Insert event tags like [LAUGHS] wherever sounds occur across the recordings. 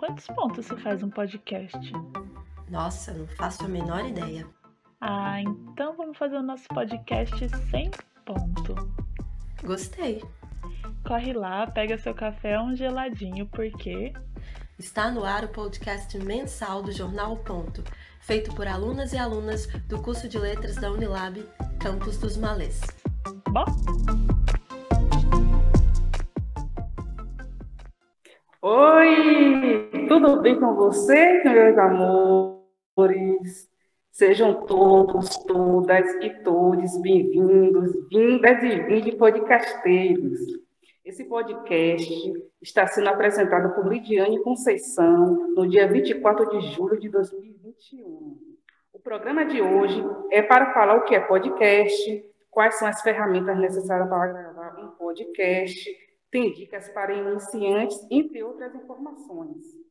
quantos pontos se faz um podcast? Nossa, não faço a menor ideia. Ah, então vamos fazer o nosso podcast sem ponto. Gostei. Corre lá, pega seu café um geladinho, porque Está no ar o podcast mensal do Jornal Ponto, feito por alunas e alunas do curso de letras da Unilab, Campus dos Malês. bom. Oi, tudo bem com você, meus amores? Sejam todos, todas e todos bem-vindos, vindas e vindos podcasteiros. Esse podcast está sendo apresentado por Lidiane Conceição no dia 24 de julho de 2021. O programa de hoje é para falar o que é podcast, quais são as ferramentas necessárias para gravar um podcast, tem dicas para iniciantes, entre outras informações.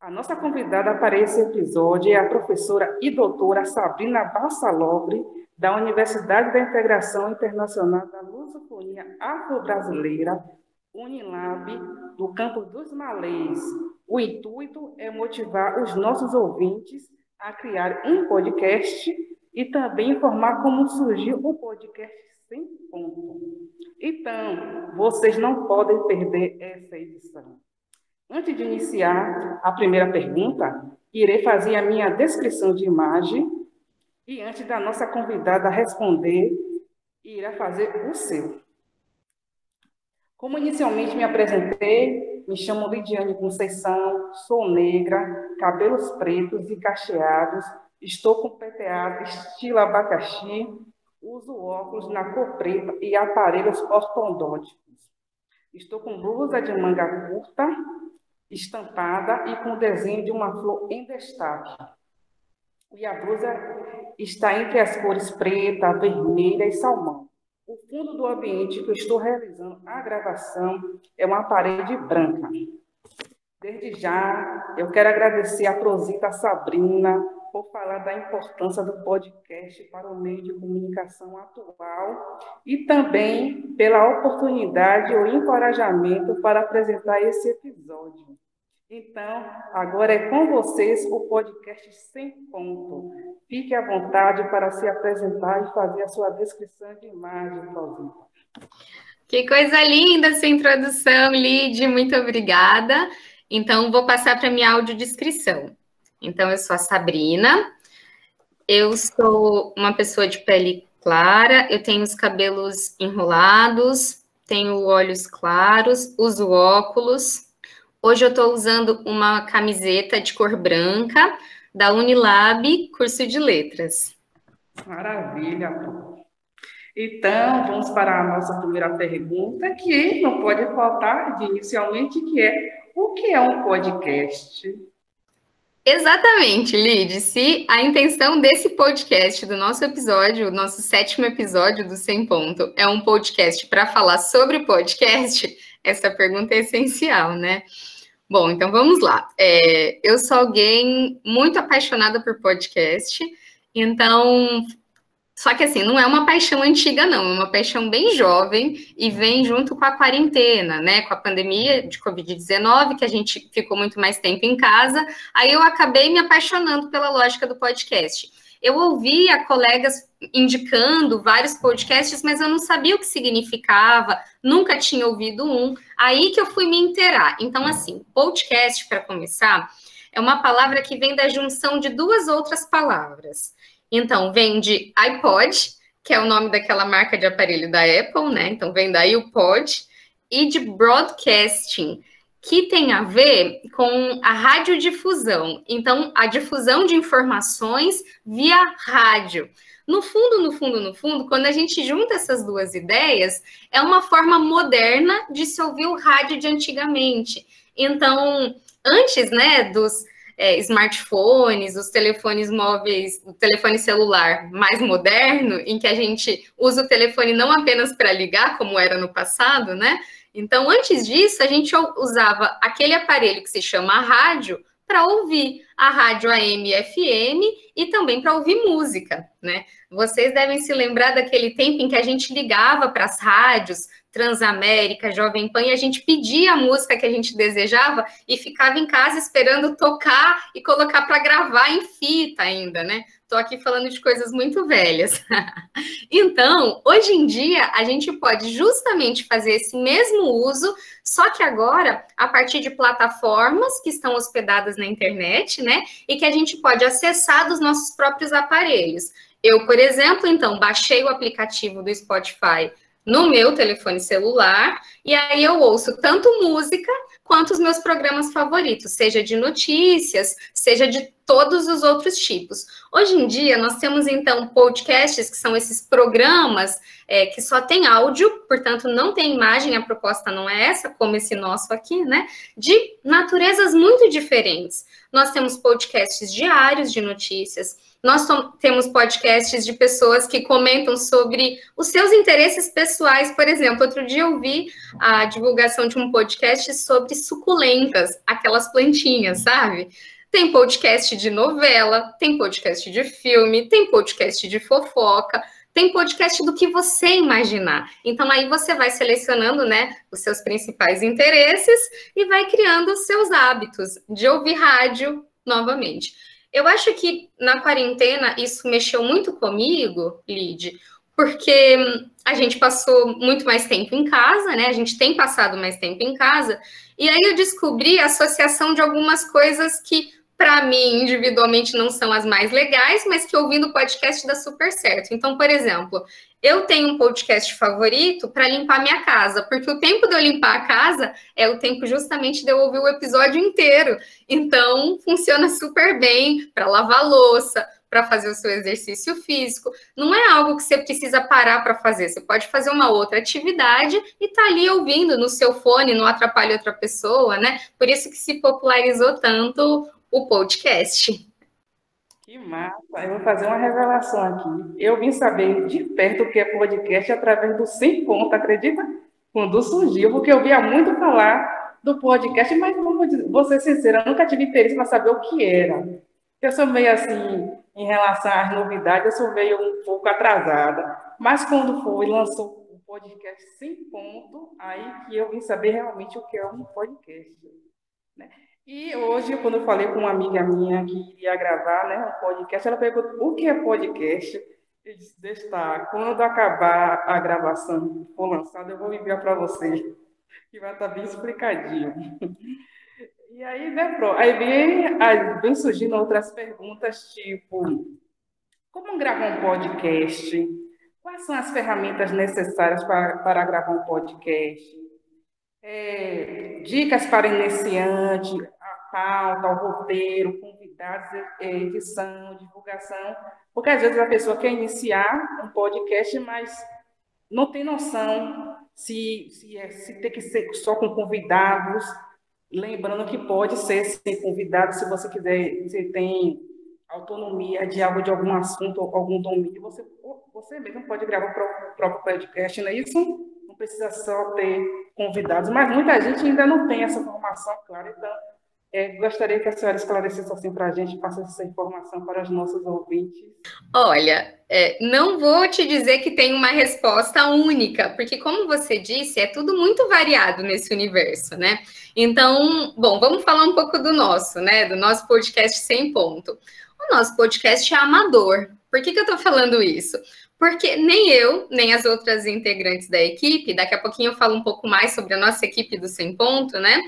A nossa convidada para esse episódio é a professora e doutora Sabrina Bassalobre, da Universidade da Integração Internacional da Lusofonia Afro-Brasileira, Unilab, do Campo dos Malês. O intuito é motivar os nossos ouvintes a criar um podcast e também informar como surgiu o podcast Sem Ponto. Então, vocês não podem perder. Antes de iniciar a primeira pergunta, irei fazer a minha descrição de imagem e antes da nossa convidada responder, irá fazer o seu. Como inicialmente me apresentei, me chamo Lidiane Conceição, sou negra, cabelos pretos e cacheados, estou com peteado estilo abacaxi, uso óculos na cor preta e aparelhos ortodônticos. Estou com blusa de manga curta, estampada e com desenho de uma flor em destaque. E a blusa está entre as cores preta, vermelha e salmão. O fundo do ambiente que eu estou realizando a gravação é uma parede branca. Desde já, eu quero agradecer a Prosita Sabrina por falar da importância do podcast para o meio de comunicação atual e também pela oportunidade ou encorajamento para apresentar esse episódio. Então, agora é com vocês o podcast Sem Ponto. Fique à vontade para se apresentar e fazer a sua descrição de imagem, Prosita. Que coisa linda essa introdução, Lid, muito obrigada. Então, vou passar para a minha audiodescrição. Então, eu sou a Sabrina, eu sou uma pessoa de pele clara, eu tenho os cabelos enrolados, tenho olhos claros, uso óculos. Hoje eu estou usando uma camiseta de cor branca da Unilab, curso de letras. Maravilha. Então, vamos para a nossa primeira pergunta, que não pode faltar de inicialmente, que é o que é um podcast? Exatamente, Lid. Se a intenção desse podcast, do nosso episódio, o nosso sétimo episódio do Sem Ponto, é um podcast para falar sobre podcast, [LAUGHS] essa pergunta é essencial, né? Bom, então vamos lá. É, eu sou alguém muito apaixonada por podcast, então só que assim, não é uma paixão antiga, não, é uma paixão bem jovem e vem junto com a quarentena, né? Com a pandemia de Covid-19, que a gente ficou muito mais tempo em casa. Aí eu acabei me apaixonando pela lógica do podcast. Eu ouvia colegas indicando vários podcasts, mas eu não sabia o que significava, nunca tinha ouvido um. Aí que eu fui me inteirar. Então, assim, podcast, para começar, é uma palavra que vem da junção de duas outras palavras então, vem de iPod, que é o nome daquela marca de aparelho da Apple, né? Então, vem daí o pod, e de broadcasting, que tem a ver com a radiodifusão. Então, a difusão de informações via rádio. No fundo, no fundo, no fundo, quando a gente junta essas duas ideias, é uma forma moderna de se ouvir o rádio de antigamente. Então, antes, né, dos é, smartphones, os telefones móveis, o telefone celular mais moderno, em que a gente usa o telefone não apenas para ligar, como era no passado, né? Então, antes disso, a gente usava aquele aparelho que se chama rádio para ouvir. a rádio AM e FM e também para ouvir música, né? Vocês devem se lembrar daquele tempo em que a gente ligava para as rádios, Transamérica, Jovem Pan, e a gente pedia a música que a gente desejava e ficava em casa esperando tocar e colocar para gravar em fita ainda, né? Estou aqui falando de coisas muito velhas. [LAUGHS] então, hoje em dia, a gente pode justamente fazer esse mesmo uso, só que agora a partir de plataformas que estão hospedadas na internet, né? E que a gente pode acessar dos nossos próprios aparelhos. Eu, por exemplo, então, baixei o aplicativo do Spotify no meu telefone celular, e aí eu ouço tanto música quanto os meus programas favoritos, seja de notícias, seja de todos os outros tipos. Hoje em dia, nós temos então podcasts, que são esses programas é, que só tem áudio, portanto, não tem imagem, a proposta não é essa, como esse nosso aqui, né? De naturezas muito diferentes. Nós temos podcasts diários de notícias, nós temos podcasts de pessoas que comentam sobre os seus interesses pessoais. Por exemplo, outro dia eu vi a divulgação de um podcast sobre suculentas, aquelas plantinhas, sabe? Tem podcast de novela, tem podcast de filme, tem podcast de fofoca, tem podcast do que você imaginar. Então aí você vai selecionando, né, os seus principais interesses e vai criando os seus hábitos de ouvir rádio novamente. Eu acho que na quarentena isso mexeu muito comigo, Lid, porque a gente passou muito mais tempo em casa, né? A gente tem passado mais tempo em casa, e aí eu descobri a associação de algumas coisas que para mim, individualmente, não são as mais legais, mas que ouvindo o podcast dá super certo. Então, por exemplo, eu tenho um podcast favorito para limpar minha casa, porque o tempo de eu limpar a casa é o tempo justamente de eu ouvir o episódio inteiro. Então, funciona super bem para lavar louça, para fazer o seu exercício físico. Não é algo que você precisa parar para fazer. Você pode fazer uma outra atividade e tá ali ouvindo no seu fone, não atrapalha outra pessoa, né? Por isso que se popularizou tanto o podcast. Que massa! Eu vou fazer uma revelação aqui. Eu vim saber de perto o que é podcast através do Sem Ponto, acredita? Quando surgiu, porque eu via muito falar do podcast, mas vou ser sincera, nunca tive interesse para saber o que era. Eu sou meio assim, em relação às novidades, eu sou meio um pouco atrasada. Mas quando foi, lançou o podcast Sem Ponto, aí que eu vim saber realmente o que é um podcast. Né? E hoje, quando eu falei com uma amiga minha que iria gravar né, um podcast, ela perguntou o que é podcast. Eu disse, deixa quando acabar a gravação for lançada, eu vou enviar para você, que vai estar bem explicadinho. E aí, né, pro, aí vem, aí vem surgindo outras perguntas, tipo, como gravar um podcast? Quais são as ferramentas necessárias para, para gravar um podcast? É, dicas para iniciante, pauta, ao roteiro, convidados, é, edição, divulgação, porque às vezes a pessoa quer iniciar um podcast, mas não tem noção se, se, é, se tem que ser só com convidados, lembrando que pode ser sem convidados, se você quiser, se tem autonomia de algo, de algum assunto, ou algum domínio, você, você mesmo pode gravar o próprio podcast, não é isso? Não precisa só ter convidados, mas muita gente ainda não tem essa formação clara, então é, gostaria que a senhora esclarecesse assim para a gente, passasse essa informação para os nossos ouvintes. Olha, é, não vou te dizer que tem uma resposta única, porque, como você disse, é tudo muito variado nesse universo, né? Então, bom, vamos falar um pouco do nosso, né? Do nosso podcast sem ponto. O nosso podcast é amador. Por que, que eu estou falando isso? Porque nem eu, nem as outras integrantes da equipe, daqui a pouquinho eu falo um pouco mais sobre a nossa equipe do Sem Ponto, né?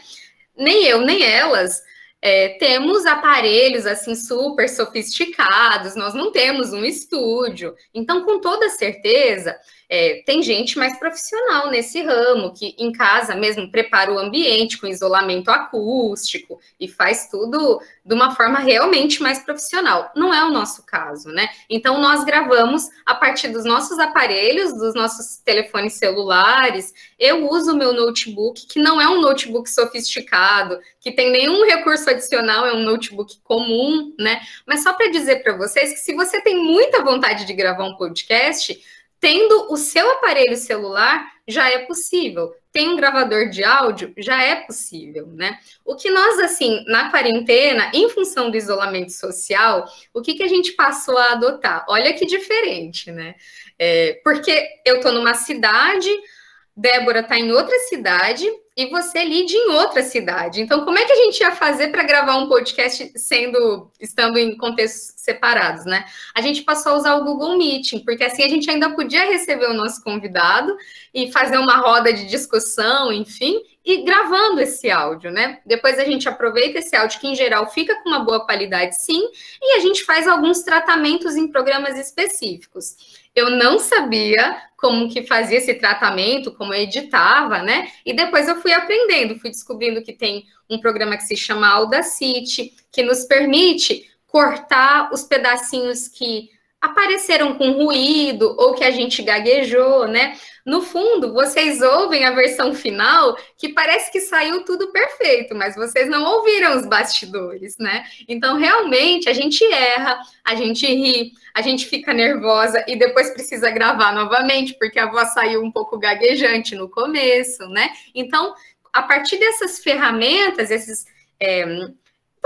Nem eu, nem elas é, temos aparelhos assim super sofisticados, nós não temos um estúdio. Então, com toda certeza, é, tem gente mais profissional nesse ramo, que em casa mesmo prepara o ambiente com isolamento acústico e faz tudo de uma forma realmente mais profissional. Não é o nosso caso, né? Então, nós gravamos a partir dos nossos aparelhos, dos nossos telefones celulares. Eu uso o meu notebook, que não é um notebook sofisticado, que tem nenhum recurso adicional, é um notebook comum, né? Mas só para dizer para vocês que se você tem muita vontade de gravar um podcast, Tendo o seu aparelho celular, já é possível. Tem um gravador de áudio, já é possível, né? O que nós, assim, na quarentena, em função do isolamento social, o que, que a gente passou a adotar? Olha que diferente, né? É, porque eu tô numa cidade, Débora está em outra cidade e você lide em outra cidade. Então, como é que a gente ia fazer para gravar um podcast sendo estando em contextos separados, né? A gente passou a usar o Google Meeting, porque assim a gente ainda podia receber o nosso convidado e fazer uma roda de discussão, enfim, e gravando esse áudio, né? Depois a gente aproveita esse áudio que em geral fica com uma boa qualidade, sim, e a gente faz alguns tratamentos em programas específicos eu não sabia como que fazia esse tratamento, como editava, né? E depois eu fui aprendendo, fui descobrindo que tem um programa que se chama Audacity, que nos permite cortar os pedacinhos que apareceram com ruído ou que a gente gaguejou, né? No fundo, vocês ouvem a versão final que parece que saiu tudo perfeito, mas vocês não ouviram os bastidores, né? Então, realmente, a gente erra, a gente ri, a gente fica nervosa e depois precisa gravar novamente, porque a voz saiu um pouco gaguejante no começo, né? Então, a partir dessas ferramentas, esses. É,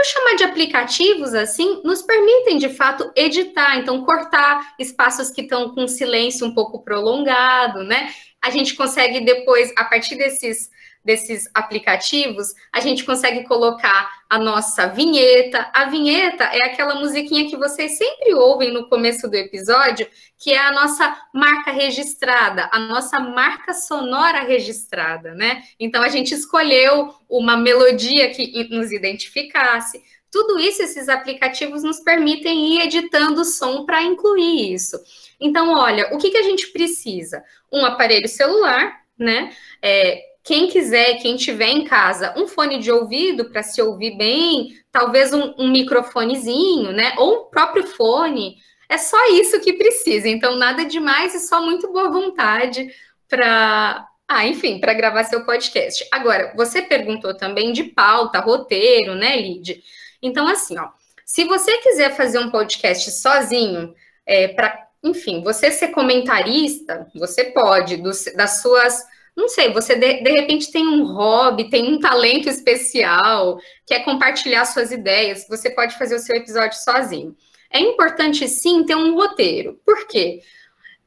vou chamar de aplicativos assim, nos permitem de fato editar, então cortar espaços que estão com silêncio um pouco prolongado, né? A gente consegue depois, a partir desses desses aplicativos, a gente consegue colocar a nossa vinheta. A vinheta é aquela musiquinha que vocês sempre ouvem no começo do episódio, que é a nossa marca registrada, a nossa marca sonora registrada, né? Então a gente escolheu uma melodia que nos identificasse. Tudo isso, esses aplicativos nos permitem ir editando o som para incluir isso. Então, olha, o que, que a gente precisa? Um aparelho celular, né? É, quem quiser, quem tiver em casa, um fone de ouvido para se ouvir bem, talvez um, um, microfonezinho, né? Ou um próprio fone. É só isso que precisa. Então, nada demais e só muito boa vontade para. Ah, enfim, para gravar seu podcast. Agora, você perguntou também de pauta, roteiro, né, Lid? Então, assim, ó, se você quiser fazer um podcast sozinho, é, para, enfim, você ser comentarista, você pode, do, das suas não sei, você de, de, repente tem um hobby, tem um talento especial, quer compartilhar suas ideias, você pode fazer o seu episódio sozinho. É importante sim ter um roteiro. Por quê?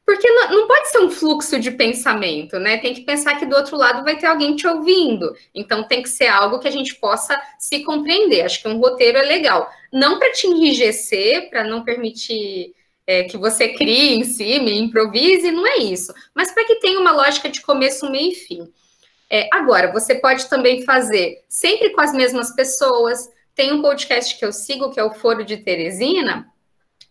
Porque não, não, pode ser um fluxo de pensamento, né? Tem que pensar que do outro lado vai ter alguém te ouvindo. Então tem que ser algo que a gente possa se compreender. Acho que um roteiro é legal. Não para te enrijecer, para não permitir é, que você crie em cima improvise, não é isso. Mas para que tenha uma lógica de começo, meio e fim. É, agora, você pode também fazer sempre com as mesmas pessoas. Tem um podcast que eu sigo, que é o Foro de Teresina,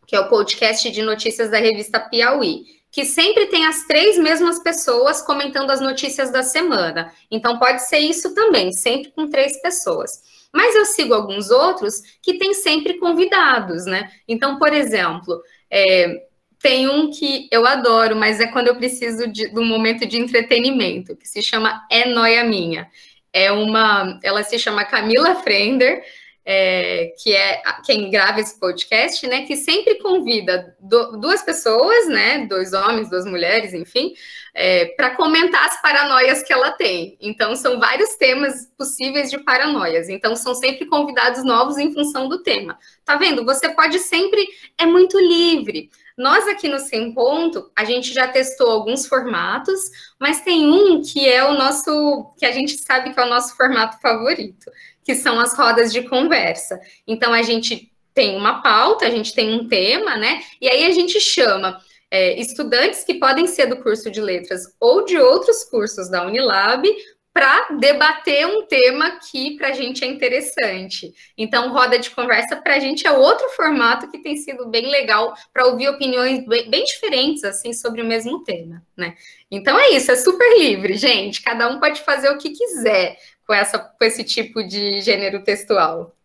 que é o podcast de notícias da revista Piauí, que sempre tem as três mesmas pessoas comentando as notícias da semana. Então, pode ser isso também, sempre com três pessoas. Mas eu sigo alguns outros que têm sempre convidados, né? Então, por exemplo, é, tem um que eu adoro, mas é quando eu preciso de, de um momento de entretenimento, que se chama É Noia Minha. É uma, ela se chama Camila Frender, é, que é quem grava esse podcast, né, que sempre convida do, duas pessoas, né, dois homens, duas mulheres, enfim, é, para comentar as paranoias que ela tem. Então, são vários temas possíveis de paranoias. Então, são sempre convidados novos em função do tema. Tá vendo? Você pode sempre, é muito livre. Nós aqui no Sem Ponto, a gente já testou alguns formatos, mas tem um que é o nosso, que a gente sabe que é o nosso formato favorito, que são as rodas de conversa. Então, a gente tem uma pauta, a gente tem um tema, né? E aí a gente chama é, estudantes que podem ser do curso de letras ou de outros cursos da Unilab para debater um tema que para a gente é interessante. Então, roda de conversa para a gente é outro formato que tem sido bem legal para ouvir opiniões bem, bem, diferentes assim sobre o mesmo tema, né? Então é isso, é super livre, gente. Cada um pode fazer o que quiser com, essa, com esse tipo de gênero textual.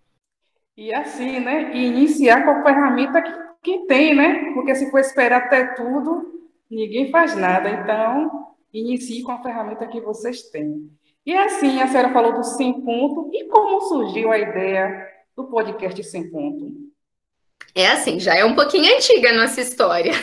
E assim, né? E iniciar com a ferramenta que, que tem, né? Porque se for esperar até tudo, ninguém faz nada. Então, inicie com a ferramenta que vocês têm. E assim, a senhora falou do Sem Ponto. E como surgiu a ideia do podcast Sem Ponto? É assim, já é um pouquinho antiga a nossa história.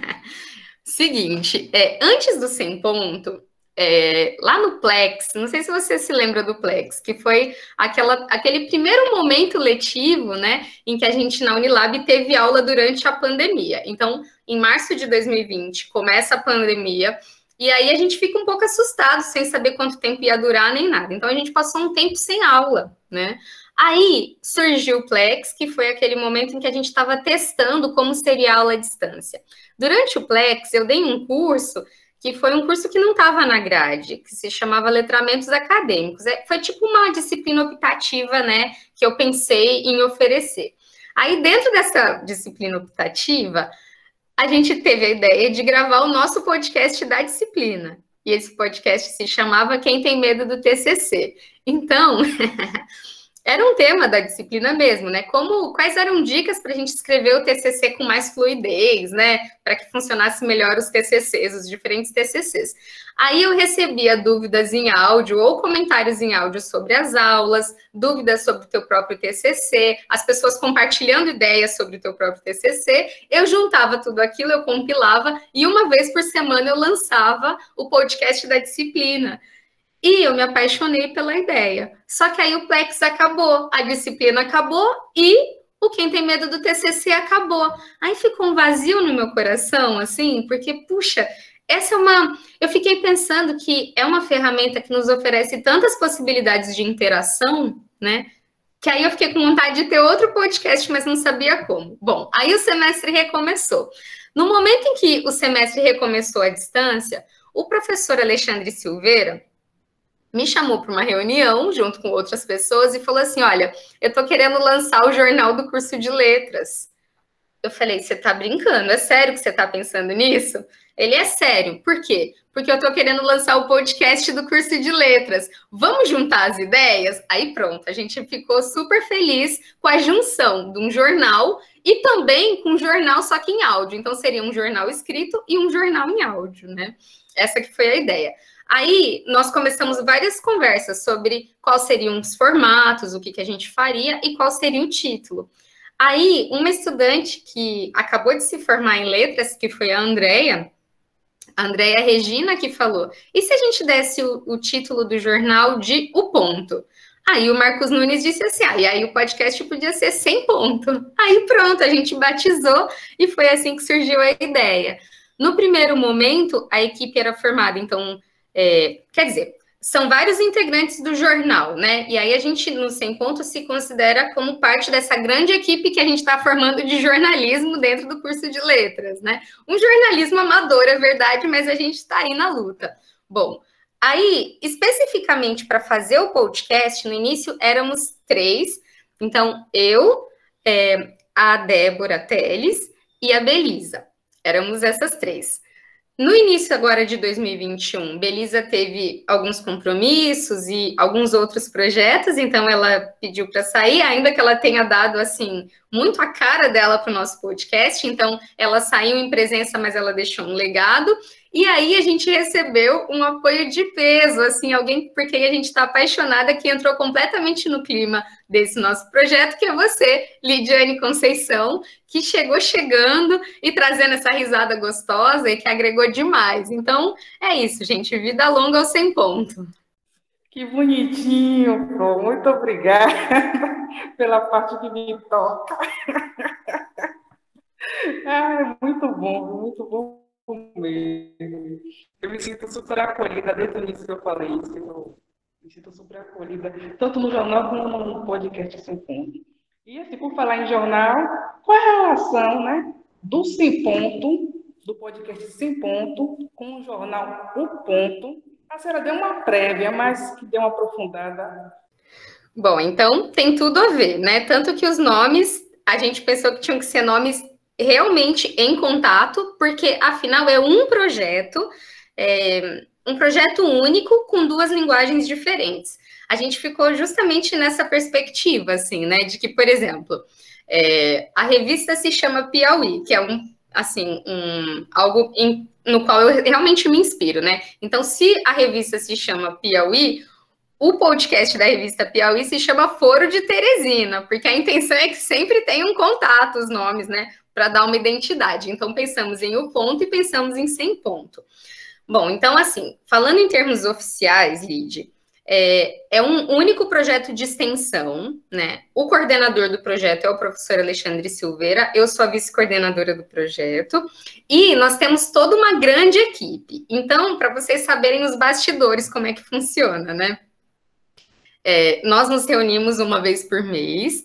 [LAUGHS] Seguinte, é, antes do 100 ponto, é, lá no Plex, não sei se você se lembra do Plex, que foi aquela, aquele primeiro momento letivo, né, em que a gente na Unilab teve aula durante a pandemia. Então, em março de 2020, começa a pandemia, e aí a gente fica um pouco assustado, sem saber quanto tempo ia durar nem nada. Então, a gente passou um tempo sem aula, né? Aí surgiu o Plex, que foi aquele momento em que a gente estava testando como seria a aula à distância. Durante o Plex, eu dei um curso que foi um curso que não estava na grade, que se chamava Letramentos Acadêmicos. É, foi tipo uma disciplina optativa, né, que eu pensei em oferecer. Aí, dentro dessa disciplina optativa, a gente teve a ideia de gravar o nosso podcast da disciplina. E esse podcast se chamava Quem Tem Medo do TCC. Então, [LAUGHS] era um tema da disciplina mesmo, né? Como quais eram dicas para a gente escrever o TCC com mais fluidez, né? Para que funcionasse melhor os TCCs, os diferentes TCCs. Aí eu recebia dúvidas em áudio ou comentários em áudio sobre as aulas, dúvidas sobre o teu próprio TCC, as pessoas compartilhando ideias sobre o teu próprio TCC. Eu juntava tudo aquilo, eu compilava e uma vez por semana eu lançava o podcast da disciplina. E eu me apaixonei pela ideia. Só que aí o Plex acabou, a disciplina acabou e o Quem Tem Medo do TCC acabou. Aí ficou um vazio no meu coração, assim, porque, puxa, essa é uma. Eu fiquei pensando que é uma ferramenta que nos oferece tantas possibilidades de interação, né? Que aí eu fiquei com vontade de ter outro podcast, mas não sabia como. Bom, aí o semestre recomeçou. No momento em que o semestre recomeçou à distância, o professor Alexandre Silveira, me chamou para uma reunião junto com outras pessoas e falou assim: Olha, eu estou querendo lançar o jornal do curso de letras. Eu falei: Você está brincando? É sério que você está pensando nisso? Ele é sério. Por quê? Porque eu estou querendo lançar o podcast do curso de letras. Vamos juntar as ideias? Aí pronto, a gente ficou super feliz com a junção de um jornal e também com um jornal só que em áudio. Então seria um jornal escrito e um jornal em áudio, né? Essa que foi a ideia. Aí nós começamos várias conversas sobre quais seriam os formatos, o que, que a gente faria e qual seria o título. Aí, uma estudante que acabou de se formar em letras, que foi a Andrea, a Andrea Regina, que falou: e se a gente desse o, o título do jornal de O Ponto? Aí o Marcos Nunes disse assim: ah, e aí o podcast podia ser sem ponto. Aí pronto, a gente batizou e foi assim que surgiu a ideia. No primeiro momento, a equipe era formada, então, é, quer dizer, são vários integrantes do jornal, né? E aí a gente, no Sem Ponto, se considera como parte dessa grande equipe que a gente está formando de jornalismo dentro do curso de letras, né? Um jornalismo amador, é verdade, mas a gente está aí na luta. Bom, aí, especificamente para fazer o podcast, no início éramos três. Então, eu, é, a Débora Teles e a Belisa. Éramos essas três. No início agora de 2021, Belisa teve alguns compromissos e alguns outros projetos, então ela pediu para sair, ainda que ela tenha dado assim muito a cara dela para o nosso podcast. Então ela saiu em presença, mas ela deixou um legado. E aí a gente recebeu um apoio de peso, assim, alguém por quem a gente está apaixonada, que entrou completamente no clima desse nosso projeto, que é você, Lidiane Conceição, que chegou chegando e trazendo essa risada gostosa e que agregou demais. Então, é isso, gente, vida longa ao sem ponto. Que bonitinho, Pro. Muito obrigada [LAUGHS] pela parte que me toca. [LAUGHS] Ah, muito bom, muito bom mesmo. Eu me sinto super acolhida, desde o início que eu falei isso, eu me sinto super acolhida, tanto no jornal como no podcast Sem Ponto. E assim, por falar em jornal, qual é a relação né, do Sem Ponto, do podcast Sem Ponto, com o jornal O Ponto? A senhora deu uma prévia, mas que deu uma aprofundada. Bom, então tem tudo a ver, né? Tanto que os nomes, a gente pensou que tinham que ser nomes realmente em contato, porque afinal é um projeto, é, um projeto único com duas linguagens diferentes. A gente ficou justamente nessa perspectiva, assim, né, de que, por exemplo, é, a revista se chama Piauí, que é um, assim, um, algo em, no qual eu realmente me inspiro, né? Então, se a revista se chama Piauí, o podcast da revista Piauí se chama Foro de Teresina, porque a intenção é que sempre tenha um contato, os nomes, né? Para dar uma identidade. Então, pensamos em o ponto e pensamos em sem ponto. Bom, então, assim, falando em termos oficiais, Lid, é, é, um único projeto de extensão, né? O coordenador do projeto é o professor Alexandre Silveira, eu sou a vice-coordenadora do projeto, e nós temos toda uma grande equipe. Então, para vocês saberem os bastidores, como é que funciona, né? É, nós nos reunimos uma vez por mês,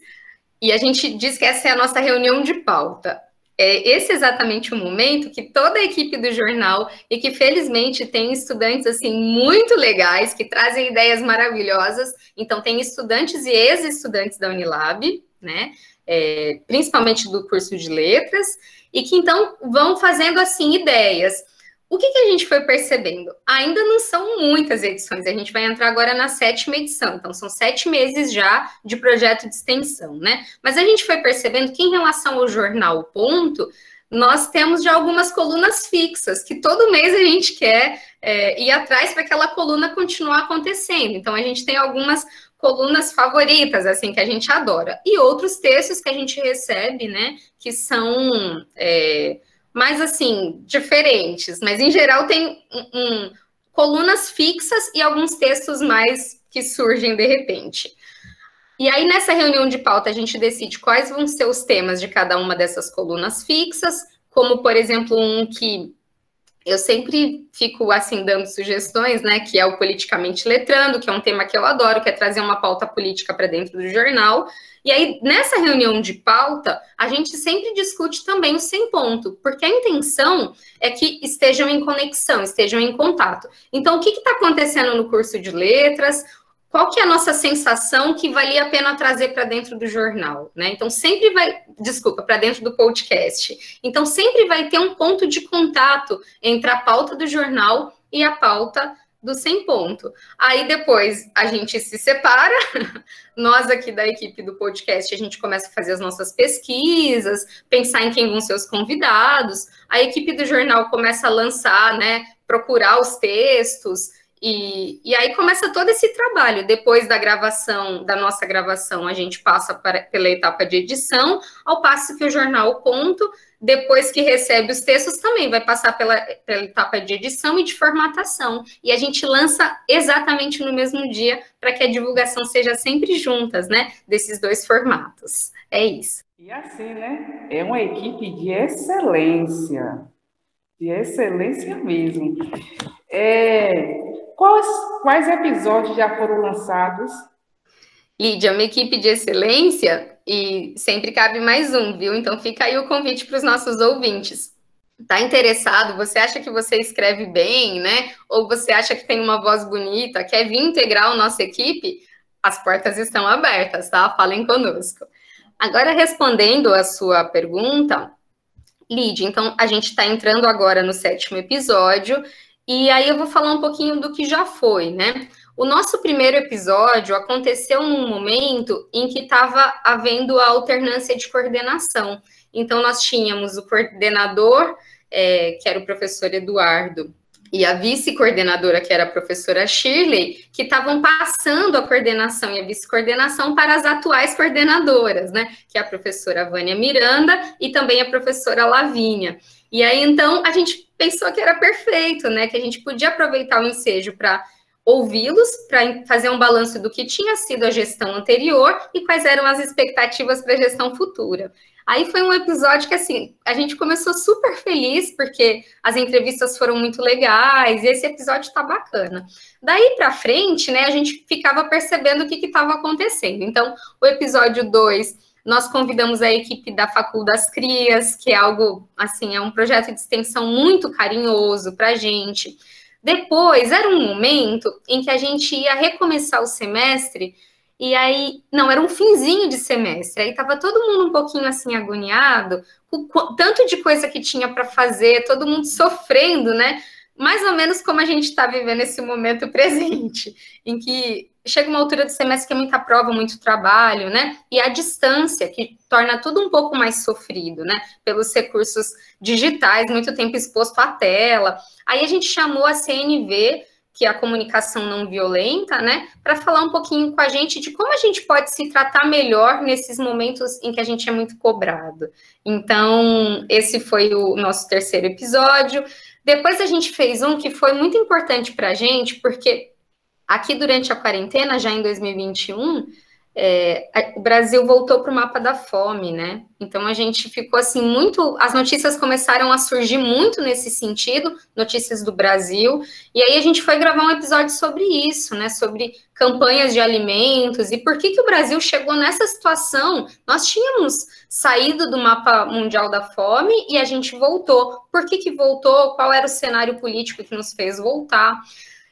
e a gente diz que essa é a nossa reunião de pauta é esse exatamente o momento que toda a equipe do jornal e que felizmente tem estudantes assim muito legais que trazem ideias maravilhosas. Então tem estudantes e ex-estudantes da Unilab, né? É, principalmente do curso de letras e que então vão fazendo assim ideias. O que, que, a gente foi percebendo? Ainda não são muitas edições, a gente vai entrar agora na sétima edição, então são sete meses já de projeto de extensão, né? Mas a gente foi percebendo que em relação ao jornal Ponto, nós temos já algumas colunas fixas, que todo mês a gente quer é, ir atrás para aquela coluna continuar acontecendo. Então a gente tem algumas colunas favoritas, assim, que a gente adora, e outros textos que a gente recebe, né, que são. É, mais assim, diferentes, mas em geral tem um, um, colunas fixas e alguns textos mais que surgem de repente. E aí, nessa reunião de pauta, a gente decide quais vão ser os temas de cada uma dessas colunas fixas, como, por exemplo, um que eu sempre fico assim dando sugestões, né? Que é o politicamente letrando, que é um tema que eu adoro, que é trazer uma pauta política para dentro do jornal. E aí, nessa reunião de pauta, a gente sempre discute também o sem ponto, porque a intenção é que estejam em conexão, estejam em contato. Então, o que está acontecendo no curso de letras? Qual que é a nossa sensação que valia a pena trazer para dentro do jornal, né? Então sempre vai, desculpa, para dentro do podcast. Então sempre vai ter um ponto de contato entre a pauta do jornal e a pauta do sem ponto. Aí depois a gente se separa, [LAUGHS] nós aqui da equipe do podcast, a gente começa a fazer as nossas pesquisas, pensar em quem vão ser os convidados, a equipe do jornal começa a lançar, né, procurar os textos, e, e aí começa todo esse trabalho. Depois da gravação, da nossa gravação, a gente passa para, pela etapa de edição, ao passo que o jornal Ponto depois que recebe os textos, também vai passar pela, pela etapa de edição e de formatação. E a gente lança exatamente no mesmo dia, para que a divulgação seja sempre juntas, né? Desses dois formatos. É isso. E assim, né? É uma equipe de excelência. De excelência mesmo. É, quais, quais episódios já foram lançados? Lídia, uma equipe de excelência e sempre cabe mais um, viu? Então fica aí o convite para os nossos ouvintes. Tá interessado? Você acha que você escreve bem, né? Ou você acha que tem uma voz bonita? Quer vir integrar a nossa equipe? As portas estão abertas, tá? Falem conosco. Agora, respondendo a sua pergunta, Lid, então a gente está entrando agora no sétimo episódio, e aí eu vou falar um pouquinho do que já foi, né? O nosso primeiro episódio aconteceu num momento em que estava havendo a alternância de coordenação. Então, nós tínhamos o coordenador, é, que era o professor Eduardo, e a vice-coordenadora, que era a professora Shirley, que estavam passando a coordenação e a vice-coordenação para as atuais coordenadoras, né? Que é a professora Vânia Miranda e também a professora Lavínia. E aí, então, a gente pensou que era perfeito, né? Que a gente podia aproveitar o ensejo para ouvi-los para fazer um balanço do que tinha sido a gestão anterior e quais eram as expectativas para a gestão futura. Aí foi um episódio que assim, a gente começou super feliz porque as entrevistas foram muito legais e esse episódio está bacana. Daí para frente, né, a gente ficava percebendo o que estava acontecendo. Então, o episódio 2 nós convidamos a equipe da Faculdade das Crias, que é algo, assim, é um projeto de extensão muito carinhoso para a gente. Depois, era um momento em que a gente ia recomeçar o semestre, e aí, não, era um finzinho de semestre, aí estava todo mundo um pouquinho assim agoniado, com tanto de coisa que tinha para fazer, todo mundo [LAUGHS] sofrendo, né? Mais ou menos como a gente está vivendo esse momento presente, [LAUGHS] em que chega uma altura do semestre que é muita prova, muito trabalho, né? E a distância, que torna tudo um pouco mais sofrido, né? Pelos recursos digitais, muito tempo exposto à tela. Aí a gente chamou a CNV que é a comunicação não violenta, né, para falar um pouquinho com a gente de como a gente pode se tratar melhor nesses momentos em que a gente é muito cobrado. Então, esse foi o nosso terceiro episódio. Depois a gente fez um que foi muito importante para a gente, porque aqui durante a quarentena, já em 2021, é, o Brasil voltou para o mapa da fome, né? Então a gente ficou assim muito. As notícias começaram a surgir muito nesse sentido, notícias do Brasil, e aí a gente foi gravar um episódio sobre isso, né? Sobre campanhas de alimentos e por que, que o Brasil chegou nessa situação. Nós tínhamos saído do mapa mundial da fome e a gente voltou. Por que, que voltou? Qual era o cenário político que nos fez voltar?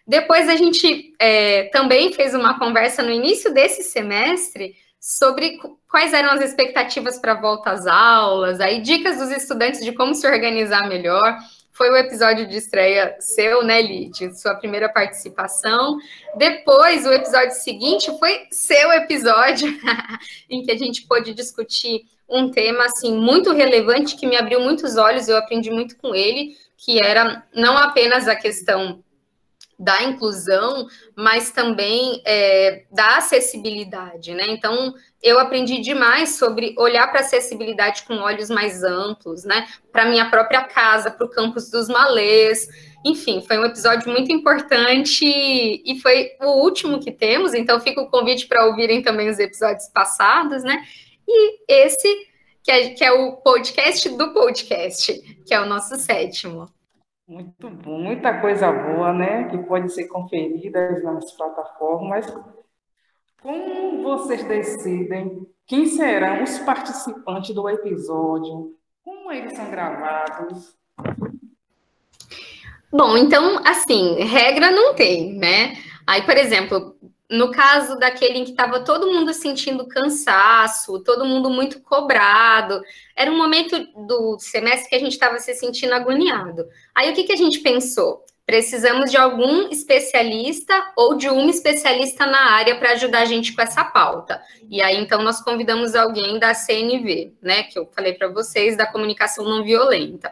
Depois a gente é, também fez uma conversa no início desse semestre sobre quais eram as expectativas para volta às aulas, aí dicas dos estudantes de como se organizar melhor. Foi o episódio de estreia seu, né, Lid? Sua primeira participação. Depois, o episódio seguinte foi seu episódio, [LAUGHS] em que a gente pôde discutir um tema assim muito relevante que me abriu muitos olhos, eu aprendi muito com ele, que era não apenas a questão da inclusão, mas também é, da acessibilidade, né? Então, eu aprendi demais sobre olhar para a acessibilidade com olhos mais amplos, né? Para minha própria casa, para o campus dos malês. Enfim, foi um episódio muito importante e foi o último que temos, então fica o convite para ouvirem também os episódios passados, né? E esse que é, que é o podcast do podcast, que é o nosso sétimo. Muito bom, muita coisa boa, né? Que pode ser conferida nas plataformas. Como vocês decidem quem serão os participantes do episódio? Como eles são gravados? Bom, então, assim, regra não tem, né? Aí, por exemplo, no caso daquele em que estava todo mundo sentindo cansaço, todo mundo muito cobrado, era um momento do semestre que a gente estava se sentindo agoniado. Aí o que, que a gente pensou? Precisamos de algum especialista ou de uma especialista na área para ajudar a gente com essa pauta. E aí, então, nós convidamos alguém da CNV, né, que eu falei para vocês, da comunicação não violenta.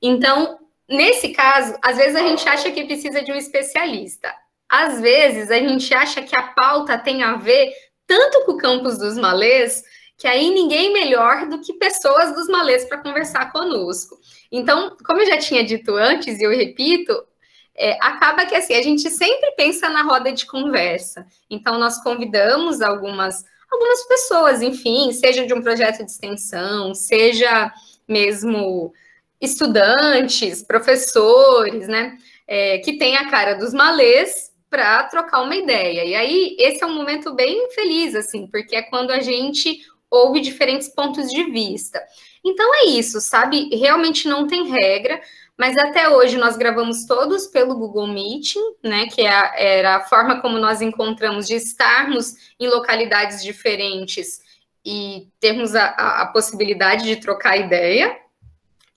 Então, nesse caso, às vezes a gente acha que precisa de um especialista. Às vezes a gente acha que a pauta tem a ver tanto com o campus dos malês, que aí ninguém melhor do que pessoas dos malês para conversar conosco. Então, como eu já tinha dito antes, e eu repito, é, acaba que assim, a gente sempre pensa na roda de conversa. Então, nós convidamos algumas, algumas pessoas, enfim, seja de um projeto de extensão, seja mesmo estudantes, professores, né? É, que tem a cara dos malês para trocar uma ideia. E aí, esse é um momento bem feliz, assim, porque é quando a gente ouve diferentes pontos de vista. Então é isso, sabe? Realmente não tem regra, mas até hoje nós gravamos todos pelo Google Meeting, né? Que é a, era a forma como nós encontramos de estarmos em localidades diferentes e termos a, a, a possibilidade de trocar ideia.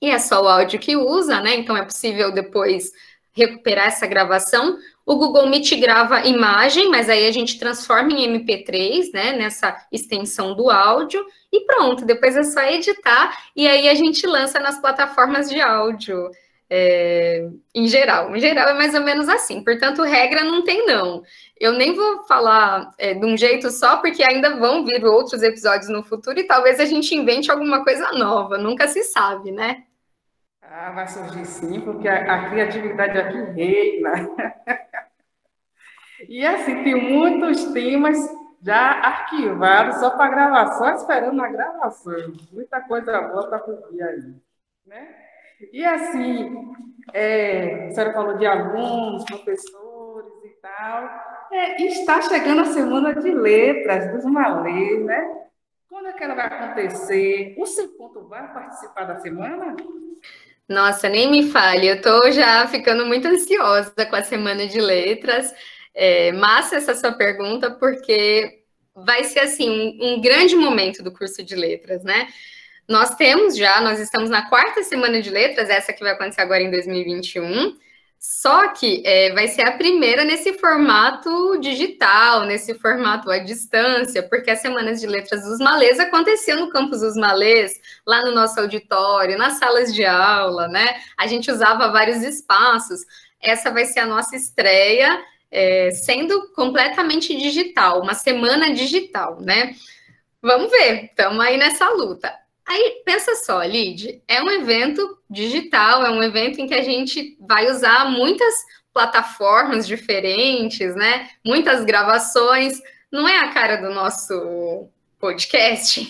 E é só o áudio que usa, né? Então é possível depois recuperar essa gravação. O Google Meet grava imagem, mas aí a gente transforma em MP3, né, nessa extensão do áudio, e pronto, depois é só editar, e aí a gente lança nas plataformas de áudio, é, em geral. Em geral é mais ou menos assim, portanto, regra não tem não. Eu nem vou falar é, de um jeito só, porque ainda vão vir outros episódios no futuro, e talvez a gente invente alguma coisa nova, nunca se sabe, né? Ah, vai surgir sim, porque a, a criatividade aqui reina. [LAUGHS] e assim, tem muitos temas já arquivados só para gravação, esperando a gravação. Muita coisa boa para vir aí. Né? E assim, é, a senhora falou de alunos, professores e tal. É, está chegando a semana de letras dos malês, né? Quando é que ela vai acontecer? O seu ponto vai participar da semana? Nossa, nem me fale, eu tô já ficando muito ansiosa com a semana de letras. É, massa essa sua pergunta, porque vai ser assim um, um grande momento do curso de letras, né? Nós temos já, nós estamos na quarta semana de letras, essa que vai acontecer agora em 2021. Só que é, vai ser a primeira nesse formato digital, nesse formato à distância, porque as semanas de letras dos malês aconteciam no campus dos malês, lá no nosso auditório, nas salas de aula, né? A gente usava vários espaços. essa vai ser a nossa estreia, é, sendo completamente digital, uma semana digital, né? Vamos ver, estamos aí nessa luta. Aí, pensa só, Lid, é um evento digital, é um evento em que a gente vai usar muitas plataformas diferentes, né? Muitas gravações. Não é a cara do nosso podcast.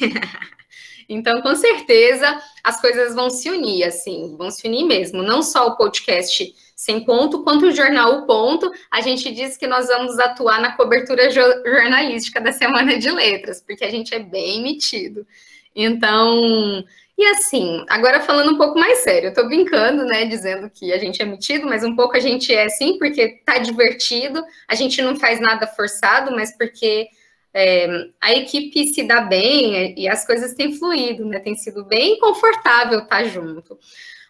[LAUGHS] então, com certeza, as coisas vão se unir, assim, vão se unir mesmo. Não só o podcast sem ponto, quanto o jornal O Ponto. A gente diz que nós vamos atuar na cobertura jornalística da Semana de Letras, porque a gente é bem metido. Então, e assim, agora falando um pouco mais sério, eu tô brincando, né, dizendo que a gente é metido, mas um pouco a gente é sim, porque tá divertido, a gente não faz nada forçado, mas porque é, a equipe se dá bem e as coisas têm fluído, né, tem sido bem confortável estar tá junto.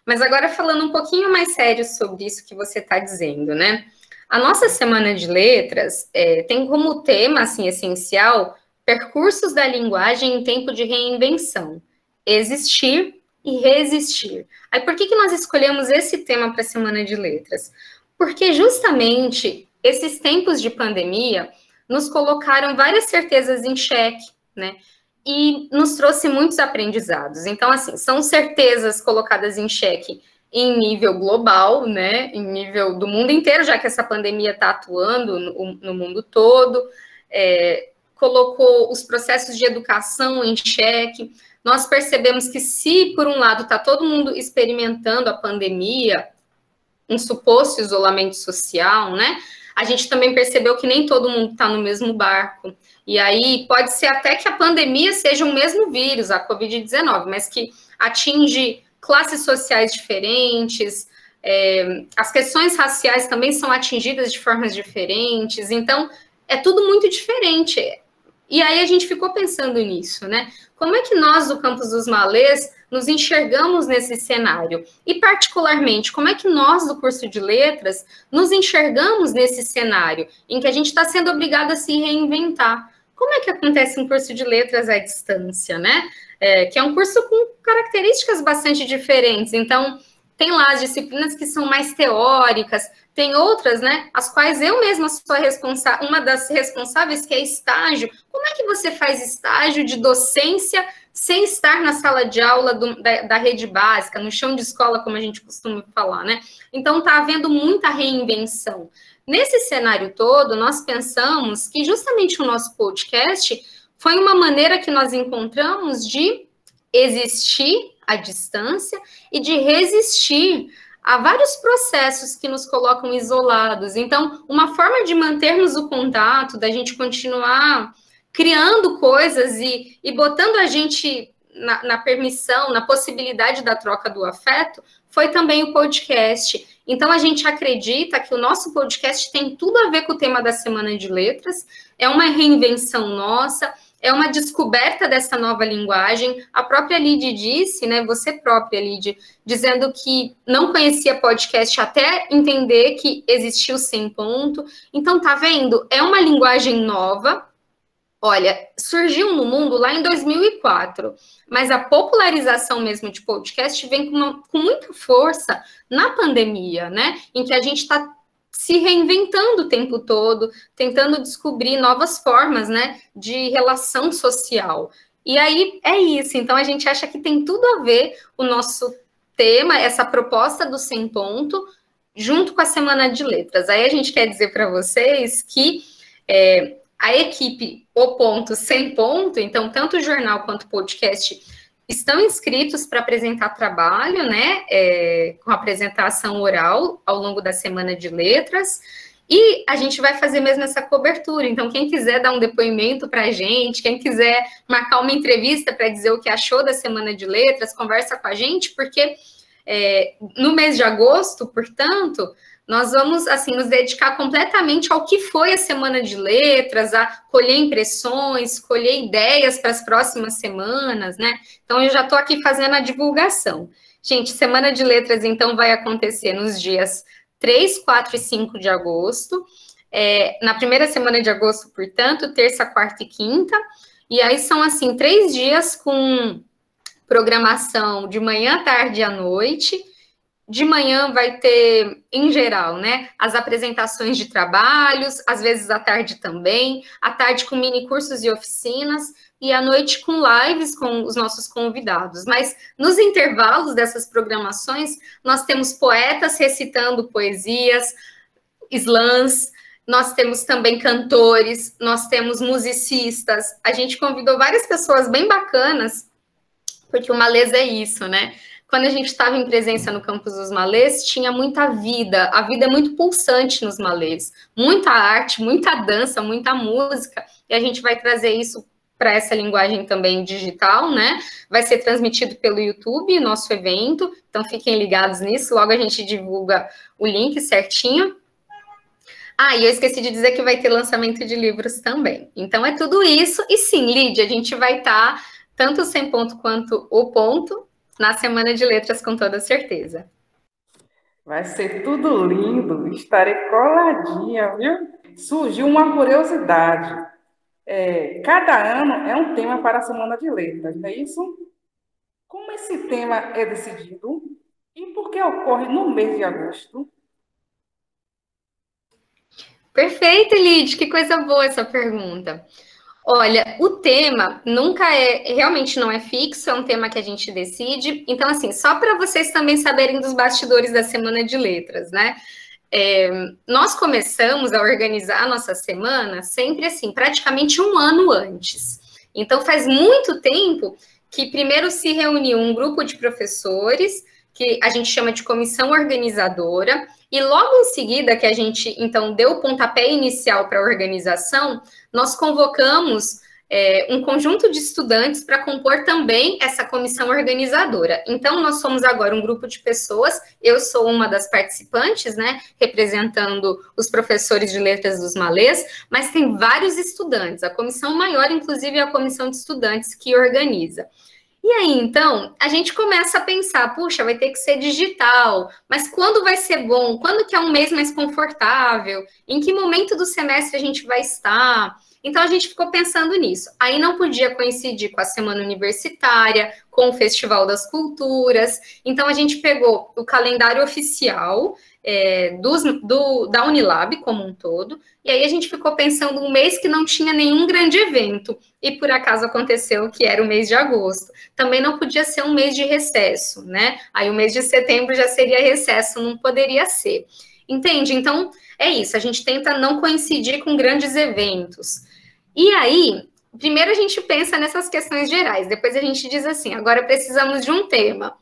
Mas agora falando um pouquinho mais sério sobre isso que você está dizendo, né, a nossa Semana de Letras é, tem como tema, assim, essencial, Percursos da linguagem em tempo de reinvenção. Existir e resistir. Aí por que, que nós escolhemos esse tema para a Semana de Letras? Porque justamente esses tempos de pandemia nos colocaram várias certezas em xeque, né? E nos trouxe muitos aprendizados. Então, assim, são certezas colocadas em xeque em nível global, né? Em nível do mundo inteiro, já que essa pandemia está atuando no, no, mundo todo. É, colocou os processos de educação em xeque. Nós percebemos que, se por um lado está todo mundo experimentando a pandemia, um suposto isolamento social, né? A gente também percebeu que nem todo mundo está no mesmo barco. E aí pode ser até que a pandemia seja o mesmo vírus, a Covid-19, mas que atinge classes sociais diferentes, é, as questões raciais também são atingidas de formas diferentes, então é tudo muito diferente. E aí a gente ficou pensando nisso, né? Como é que nós do campus dos Malês nos enxergamos nesse cenário? E particularmente, como é que nós do curso de letras nos enxergamos nesse cenário em que a gente está sendo obrigado a se reinventar? Como é que acontece um curso de letras à distância, né? É, que é um curso com características bastante diferentes. Então, tem lá as disciplinas que são mais teóricas, tem outras, né, as quais eu mesma sou responsável, uma das responsáveis que é estágio. Como é que você faz estágio de docência sem estar na sala de aula do, da, da, rede básica, no chão de escola, como a gente costuma falar, né? Então está havendo muita reinvenção. Nesse cenário todo, nós pensamos que justamente o nosso podcast foi uma maneira que nós encontramos de existir à distância e de resistir há vários processos que nos colocam isolados. Então, uma forma de mantermos o contato, da gente continuar criando coisas e, e botando a gente na, na, permissão, na possibilidade da troca do afeto, foi também o podcast. Então, a gente acredita que o nosso podcast tem tudo a ver com o tema da Semana de Letras, é uma reinvenção nossa é uma descoberta dessa nova linguagem. A própria Lid disse, né, você própria, Lid, dizendo que não conhecia podcast até entender que existia o sem ponto. Então, tá vendo? É uma linguagem nova. Olha, surgiu no mundo lá em 2004, mas a popularização mesmo de podcast vem com, uma, com muita força na pandemia, né? Em que a gente está se reinventando o tempo todo, tentando descobrir novas formas, né, de relação social. E aí é isso. Então a gente acha que tem tudo a ver o nosso tema, essa proposta do sem ponto, junto com a semana de letras. Aí a gente quer dizer para vocês que é, a equipe O Ponto Sem Ponto, então tanto o jornal quanto o podcast estão inscritos para apresentar trabalho, né, é, com apresentação oral ao longo da semana de letras. E a gente vai fazer mesmo essa cobertura. Então, quem quiser dar um depoimento para a gente, quem quiser marcar uma entrevista para dizer o que achou da Semana de Letras, conversa com a gente, porque é, no mês de agosto, portanto, nós vamos assim nos dedicar completamente ao que foi a semana de letras, a colher impressões, colher ideias para as próximas semanas, né? Então eu já estou aqui fazendo a divulgação. Gente, semana de letras então vai acontecer nos dias 3, 4 e 5 de agosto. É, na primeira semana de agosto, portanto, terça, quarta e quinta. E aí são assim três dias com programação de manhã, tarde e à noite de manhã vai ter, em geral, né, as apresentações de trabalhos, às vezes à tarde também, à tarde com mini cursos e oficinas, e à noite com lives com os nossos convidados. Mas nos intervalos dessas programações, nós temos poetas recitando poesias, slams, nós temos também cantores, nós temos musicistas. A gente convidou várias pessoas bem bacanas, porque o Malês é isso, né? Quando a gente estava em presença no campus dos Malês, tinha muita vida. A vida é muito pulsante nos Malês. Muita arte, muita dança, muita música. E a gente vai trazer isso para essa linguagem também digital, né? Vai ser transmitido pelo YouTube, nosso evento. Então fiquem ligados nisso. Logo a gente divulga o link certinho. Ah, e eu esqueci de dizer que vai ter lançamento de livros também. Então é tudo isso. E sim, Lídia, a gente vai estar, tá, tanto sem ponto quanto o ponto, na Semana de Letras, com toda certeza. Vai ser tudo lindo, estarei coladinha, viu? Surgiu uma curiosidade. É, cada ano é um tema para a Semana de Letras, não é isso? Como esse tema é decidido e por que ocorre no mês de agosto? Perfeito, Lid, que coisa boa essa pergunta. Olha, o tema nunca é, realmente não é fixo, é um tema que a gente decide. Então, assim, só para vocês também saberem dos bastidores da Semana de Letras, né? É, nós começamos a organizar a nossa semana sempre assim, praticamente um ano antes. Então, faz muito tempo que primeiro se reuniu um grupo de professores, que a gente chama de comissão organizadora, e logo em seguida que a gente, então, deu o pontapé inicial para a organização, nós convocamos é, um conjunto de estudantes para compor também essa comissão organizadora. Então, nós somos agora um grupo de pessoas, eu sou uma das participantes, né, representando os professores de letras dos malês, mas tem vários estudantes. A comissão maior, inclusive, é a comissão de estudantes que organiza. E aí, então, a gente começa a pensar, puxa, vai ter que ser digital, mas quando vai ser bom? Quando que é um mês mais confortável? Em que momento do semestre a gente vai estar? Então a gente ficou pensando nisso. Aí não podia coincidir com a semana universitária, com o Festival das Culturas. Então a gente pegou o calendário oficial é, dos, do, da Unilab como um todo, e aí a gente ficou pensando um mês que não tinha nenhum grande evento, e por acaso aconteceu que era o mês de agosto. Também não podia ser um mês de recesso, né? Aí o mês de setembro já seria recesso, não poderia ser. Entende? Então, é isso, a gente tenta não coincidir com grandes eventos. E aí, primeiro a gente pensa nessas questões gerais, depois a gente diz assim: agora precisamos de um tema.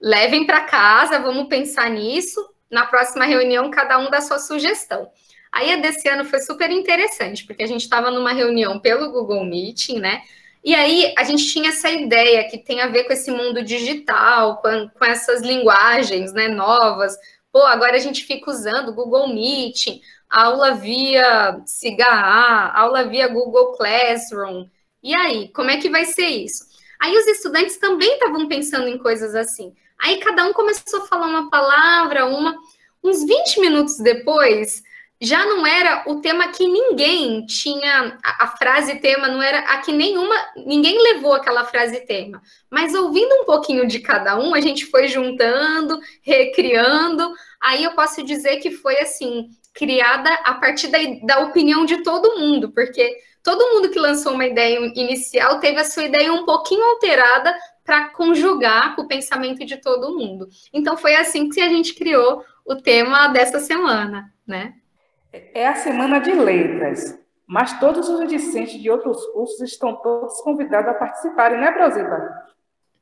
Levem para casa, vamos pensar nisso, na próxima reunião, cada um dá sua sugestão. Aí a desse ano foi super interessante, porque a gente estava numa reunião pelo Google Meeting, né? E aí a gente tinha essa ideia que tem a ver com esse mundo digital, com, com essas linguagens né, novas. Pô, agora a gente fica usando Google Meeting, aula via CIGA, aula via Google Classroom. E aí, como é que vai ser isso? Aí os estudantes também estavam pensando em coisas assim. Aí cada um começou a falar uma palavra, uma. Uns 20 minutos depois, já não era o tema que ninguém tinha, a, a, frase tema não era a que nenhuma, ninguém levou aquela frase tema. Mas ouvindo um pouquinho de cada um, a gente foi juntando, recriando. Aí eu posso dizer que foi assim, criada a partir da, da opinião de todo mundo, porque todo mundo que lançou uma ideia inicial teve a sua ideia um pouquinho alterada para conjugar com o pensamento de todo mundo. Então foi assim que a gente criou o tema dessa semana, né? É a semana de letras, mas todos os discentes de outros cursos estão todos convidados a participarem, né, Brasília?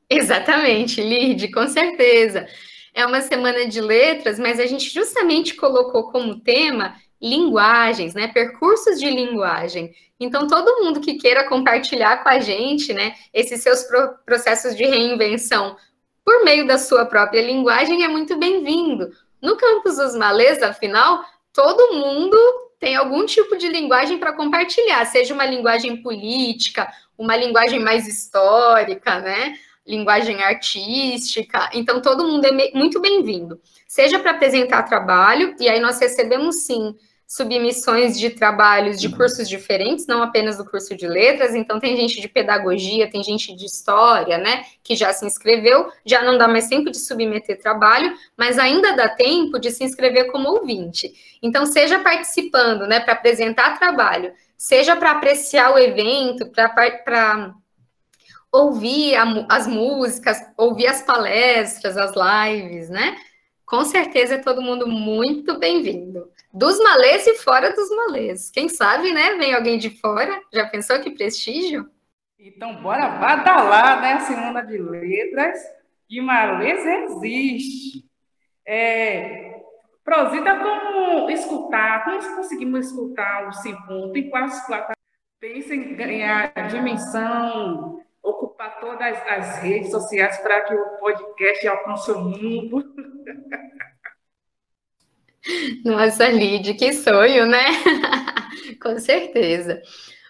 Exatamente, Lid, com certeza. É uma semana de letras, mas a gente justamente colocou como tema linguagens, né? Percursos de linguagem. Então, todo mundo que queira compartilhar com a gente, né, esses seus pro processos de reinvenção por meio da sua própria linguagem é muito bem-vindo. No campus dos malês, afinal, todo mundo tem algum tipo de linguagem para compartilhar, seja uma linguagem política, uma linguagem mais histórica, né? Linguagem artística. Então, todo mundo é muito bem-vindo. Seja para apresentar trabalho, e aí nós recebemos sim submissões de trabalhos de cursos diferentes, não apenas do curso de letras, então tem gente de pedagogia, tem gente de história, né, que já se inscreveu, já não dá mais tempo de submeter trabalho, mas ainda dá tempo de se inscrever como ouvinte. Então, seja participando, né, para apresentar trabalho, seja para apreciar o evento, para ouvir a, as músicas, ouvir as palestras, as lives, né? Com certeza é todo mundo muito bem-vindo. Dos malês e fora dos malês. Quem sabe, né? Vem alguém de fora. Já pensou que prestígio? Então, bora badalar, né? Semana de Letras. E malês existe. É, Prosita, como escutar? Como conseguimos escutar o Sem Ponto? Em quais plataformas? Pensa em ganhar dimensão, ocupar todas as redes sociais para que o podcast alcance o mundo. [LAUGHS] Nossa, Lid, que sonho, né? [LAUGHS] Com certeza.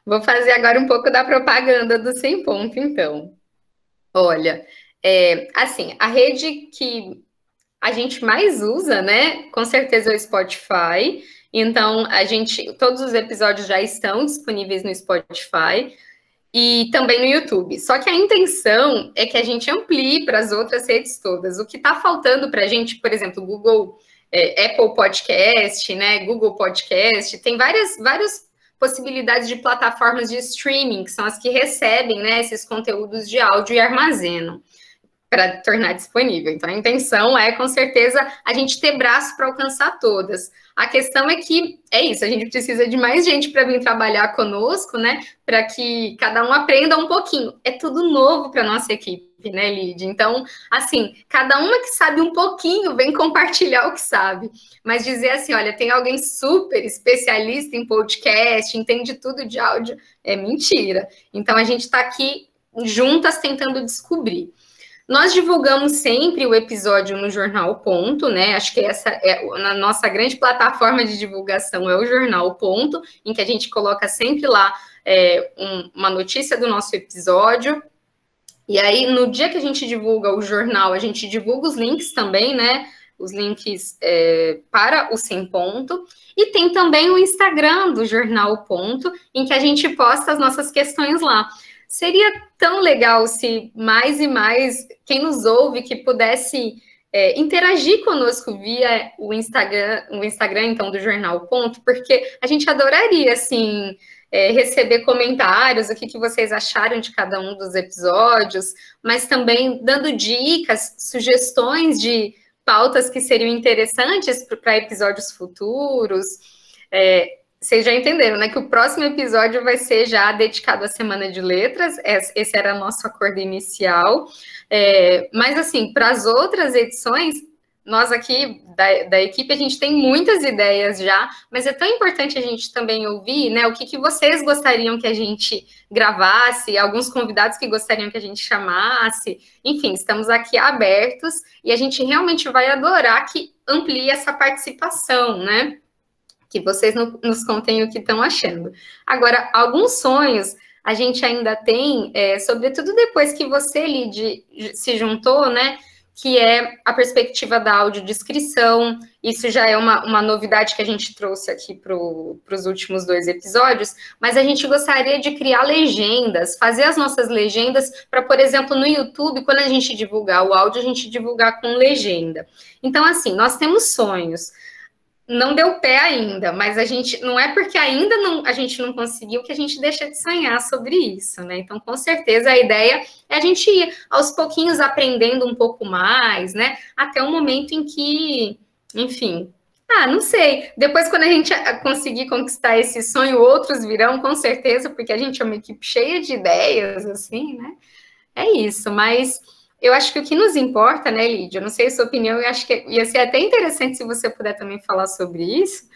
Vou fazer agora um pouco da propaganda do Sem Ponto, então. Olha, é, assim, a rede que a gente mais usa, né? Com certeza é o Spotify. Então, a gente, todos os episódios já estão disponíveis no Spotify e também no YouTube. Só que a intenção é que a gente amplie para as outras redes todas. O que está faltando para a gente, por exemplo, Google é, Apple Podcast, né, Google Podcast, tem várias, várias possibilidades de plataformas de streaming, que são as que recebem né, esses conteúdos de áudio e armazenam para tornar disponível. Então, a intenção é, com certeza, a gente ter braço para alcançar todas. A questão é que é isso, a gente precisa de mais gente para vir trabalhar conosco, né? Para que cada um aprenda um pouquinho. É tudo novo para nossa equipe, né, Lid? Então, assim, cada uma que sabe um pouquinho vem compartilhar o que sabe. Mas dizer assim, olha, tem alguém super especialista em podcast, entende tudo de áudio, é mentira. Então, a gente está aqui juntas tentando descobrir. Nós divulgamos sempre o episódio no Jornal Ponto, né? Acho que essa é a nossa grande plataforma de divulgação é o Jornal Ponto, em que a gente coloca sempre lá é, um, uma notícia do nosso episódio. E aí, no dia que a gente divulga o jornal, a gente divulga os links também, né? Os links é, para o Sem Ponto. E tem também o Instagram do Jornal Ponto, em que a gente posta as nossas questões lá. Seria tão legal se mais e mais quem nos ouve que pudesse é, interagir conosco via o Instagram, o Instagram então do Jornal Ponto, porque a gente adoraria assim é, receber comentários, o que, que vocês acharam de cada um dos episódios, mas também dando dicas, sugestões de pautas que seriam interessantes para episódios futuros. É, vocês já entenderam, né? Que o próximo episódio vai ser já dedicado à Semana de Letras. Esse era nosso acordo inicial. É, mas, assim, para as outras edições, nós aqui da, da, equipe, a gente tem muitas ideias já, mas é tão importante a gente também ouvir, né? O que, que vocês gostariam que a gente gravasse, alguns convidados que gostariam que a gente chamasse. Enfim, estamos aqui abertos e a gente realmente vai adorar que amplie essa participação, né? que vocês nos contem o que estão achando. Agora, alguns sonhos a gente ainda tem, é, sobretudo depois que você, Lid, se juntou, né? Que é a perspectiva da audiodescrição. Isso já é uma, uma novidade que a gente trouxe aqui para os últimos dois episódios, mas a gente gostaria de criar legendas, fazer as nossas legendas para, por exemplo, no YouTube, quando a gente divulgar o áudio, a gente divulgar com legenda. Então, assim, nós temos sonhos não deu pé ainda, mas a gente não é porque ainda não, a gente não conseguiu que a gente deixa de sonhar sobre isso, né? Então, com certeza a ideia é a gente ir aos pouquinhos aprendendo um pouco mais, né? Até o momento em que, enfim, ah, não sei. Depois, quando a gente conseguir conquistar esse sonho, outros virão, com certeza, porque a gente é uma equipe cheia de ideias, assim, né? É isso, mas eu acho que o que nos importa, né, Lídia? Eu não sei a sua opinião, eu acho que ia ser até interessante se você puder também falar sobre isso.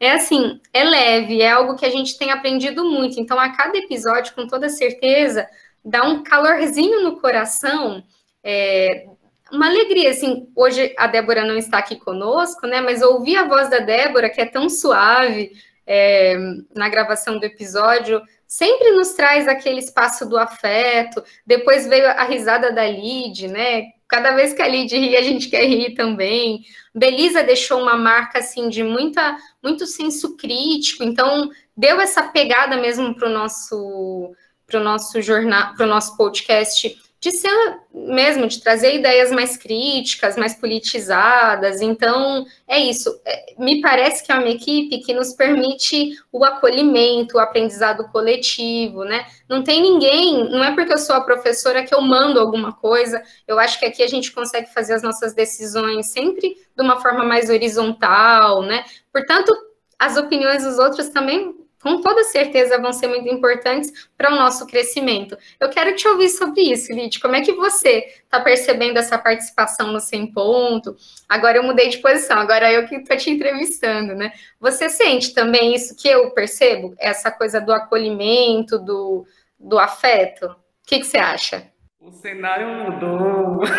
É assim, é leve, é algo que a gente tem aprendido muito. Então, a cada episódio, com toda certeza, dá um calorzinho no coração, é, uma alegria, assim, hoje a Débora não está aqui conosco, né, mas ouvir a voz da Débora, que é tão suave, é, na gravação do episódio, sempre nos traz aquele espaço do afeto. Depois veio a risada da Lid, né? Cada vez que a Lid ri, a gente quer rir também. Belisa deixou uma marca assim de muita, muito senso crítico, então deu essa pegada mesmo para o nosso, pro nosso jornal, para o nosso podcast de ser mesmo, de trazer ideias mais críticas, mais politizadas. Então, é isso. É, me parece que é uma equipe que nos permite o acolhimento, o aprendizado coletivo, né? Não tem ninguém, não é porque eu sou a professora que eu mando alguma coisa. Eu acho que aqui a gente consegue fazer as nossas decisões sempre de uma forma mais horizontal, né? Portanto, as opiniões dos outros também com toda certeza vão ser muito importantes para o nosso crescimento. Eu quero te ouvir sobre isso, Lid. Como é que você está percebendo essa participação no Sem Ponto? Agora eu mudei de posição, agora eu que estou te entrevistando, né? Você sente também isso que eu percebo? Essa coisa do acolhimento, do, do afeto? O que, que você acha? O cenário mudou. [LAUGHS]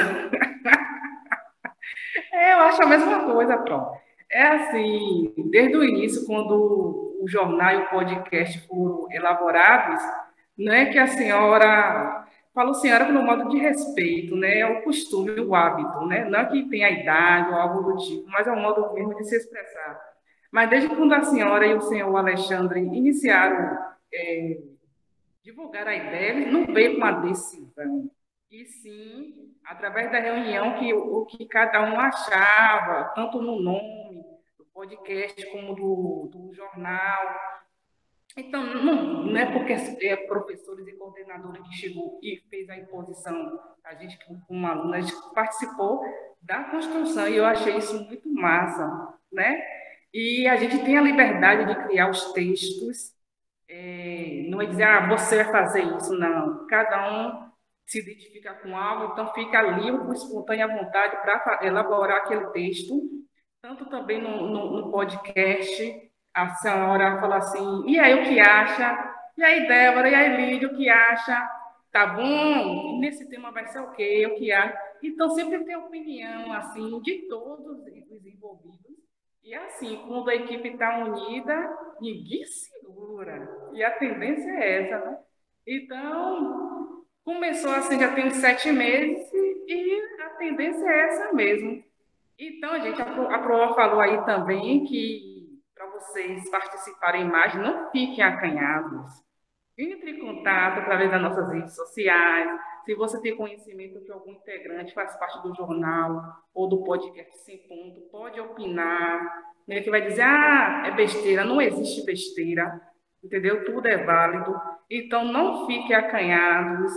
é, eu acho a mesma coisa, Pro. É assim, desde o início, quando o jornal e o podcast foram elaborados, não é que a senhora, falo senhora pelo modo de respeito, né? É o costume, o hábito, né? Não é que tem a idade ou algo do tipo, mas é um modo mesmo de se expressar. Mas desde quando a senhora e o senhor Alexandre iniciaram é, divulgar a ideia, não veio com uma decisão, e sim através da reunião que o que cada um achava, tanto no nome podcast como do, do jornal. Então, não, não é porque é professores e coordenadores que chegou e fez a imposição, a gente, como aluna, a gente participou da construção e eu achei isso muito massa, né? E a gente tem a liberdade de criar os textos, é, não é dizer, ah, você vai fazer isso, não. Cada um se identifica com algo, então fica livre, espontânea vontade para elaborar aquele texto. Tanto também no, no, no, podcast, a senhora fala assim, e aí o que acha? E aí, Débora, e aí, Lídio, o que acha? Tá bom? Nesse tema vai ser o quê? O que acha? Então, sempre tem opinião, assim, de todos os envolvidos. E assim, quando a equipe está unida, ninguém segura. E a tendência é essa, né? Então, Começou assim, já tem sete meses e a tendência é essa mesmo. Então, gente, a Proa falou aí também que para vocês participarem mais, não fiquem acanhados. Entre em contato através das nossas redes sociais. Se você tem conhecimento que algum integrante faz parte do jornal ou do podcast Sem Ponto, pode opinar. Ele que vai dizer, ah, é besteira. Não existe besteira, entendeu? Tudo é válido. Então, não fiquem acanhados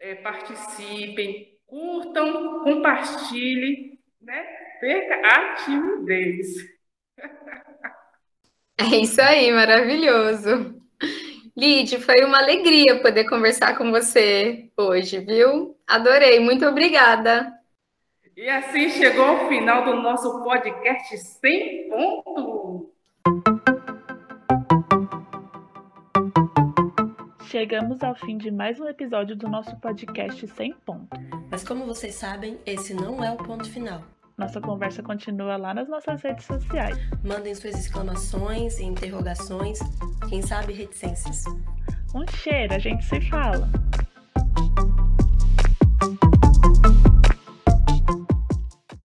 é, participem, curtam, compartilhem, né? Perca a timidez. [LAUGHS] É isso aí, maravilhoso. Lid, foi uma alegria poder conversar com você hoje, viu? Adorei, muito obrigada. E assim chegou o final do nosso podcast sem ponto. Chegamos ao fim de mais um episódio do nosso podcast Sem Ponto. Mas como vocês sabem, esse não é o ponto final. Nossa conversa continua lá nas nossas redes sociais. Mandem suas exclamações e interrogações, quem sabe reticências. Um cheiro, a gente se fala.